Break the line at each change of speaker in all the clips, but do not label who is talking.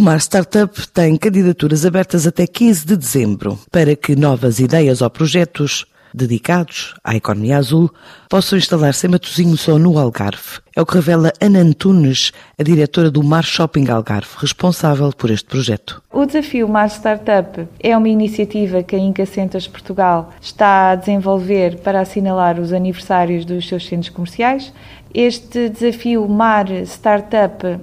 O Mar Startup tem candidaturas abertas até 15 de dezembro para que novas ideias ou projetos dedicados à economia azul possam instalar-se em Matosinhos ou no Algarve. É o que revela Ana Antunes, a diretora do Mar Shopping Algarve, responsável por este projeto.
O desafio Mar Startup é uma iniciativa que a Inca Centers Portugal está a desenvolver para assinalar os aniversários dos seus centros comerciais. Este desafio Mar Startup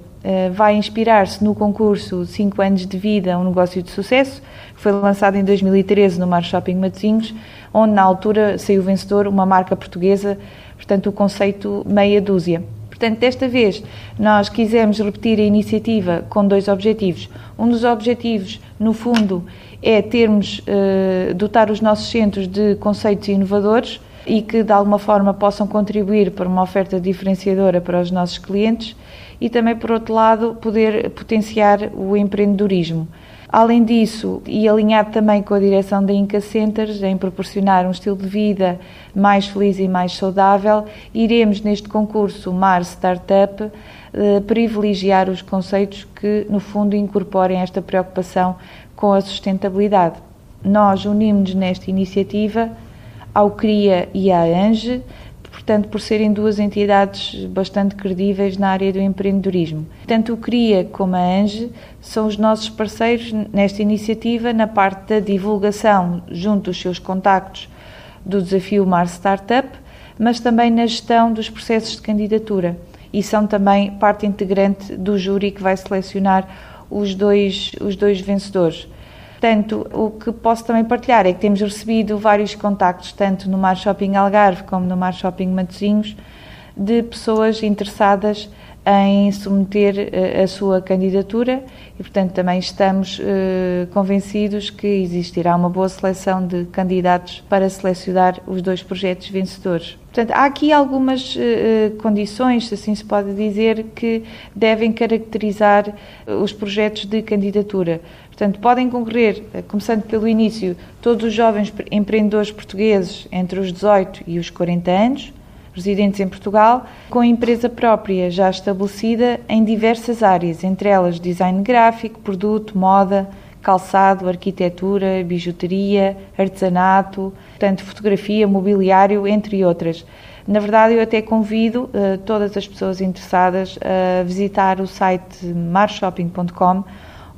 vai inspirar-se no concurso 5 anos de vida, um negócio de sucesso, que foi lançado em 2013 no Mar Shopping Matosinhos, onde na altura saiu vencedor uma marca portuguesa, portanto o conceito meia dúzia. Portanto, desta vez nós quisemos repetir a iniciativa com dois objetivos. Um dos objetivos, no fundo, é termos, uh, dotar os nossos centros de conceitos inovadores e que de alguma forma possam contribuir para uma oferta diferenciadora para os nossos clientes e também, por outro lado, poder potenciar o empreendedorismo. Além disso, e alinhado também com a direção da Inca Centers, em proporcionar um estilo de vida mais feliz e mais saudável, iremos neste concurso Mar Startup eh, privilegiar os conceitos que, no fundo, incorporem esta preocupação com a sustentabilidade. Nós unimos-nos nesta iniciativa ao CRIA e à ANGE, portanto, por serem duas entidades bastante credíveis na área do empreendedorismo. Tanto o CRIA como a ANGE são os nossos parceiros nesta iniciativa na parte da divulgação junto dos seus contactos do desafio Mar Startup, mas também na gestão dos processos de candidatura e são também parte integrante do júri que vai selecionar os dois, os dois vencedores. Portanto, o que posso também partilhar é que temos recebido vários contactos, tanto no Mar Shopping Algarve como no Mar Shopping Matosinhos, de pessoas interessadas em submeter eh, a sua candidatura e, portanto, também estamos uh, convencidos que existirá uma boa seleção de candidatos para selecionar os dois projetos vencedores. Portanto, há aqui algumas uh, condições, se assim se pode dizer, que devem caracterizar os projetos de candidatura. Portanto, podem concorrer, começando pelo início, todos os jovens empreendedores portugueses entre os 18 e os 40 anos, residentes em Portugal, com empresa própria já estabelecida em diversas áreas, entre elas design gráfico, produto, moda, calçado, arquitetura, bijuteria, artesanato, portanto, fotografia, mobiliário, entre outras. Na verdade, eu até convido uh, todas as pessoas interessadas a visitar o site marshopping.com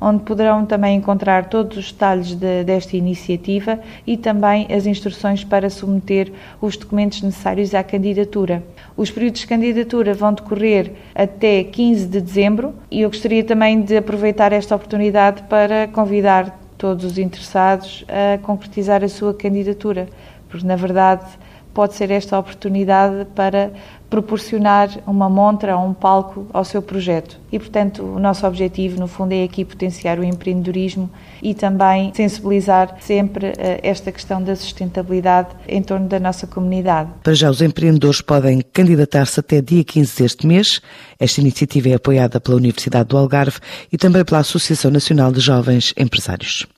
onde poderão também encontrar todos os detalhes de, desta iniciativa e também as instruções para submeter os documentos necessários à candidatura. Os períodos de candidatura vão decorrer até 15 de dezembro e eu gostaria também de aproveitar esta oportunidade para convidar todos os interessados a concretizar a sua candidatura, porque na verdade pode ser esta oportunidade para proporcionar uma montra ou um palco ao seu projeto. E, portanto, o nosso objetivo, no fundo, é aqui potenciar o empreendedorismo e também sensibilizar sempre eh, esta questão da sustentabilidade em torno da nossa comunidade.
Para já, os empreendedores podem candidatar-se até dia 15 deste mês. Esta iniciativa é apoiada pela Universidade do Algarve e também pela Associação Nacional de Jovens Empresários.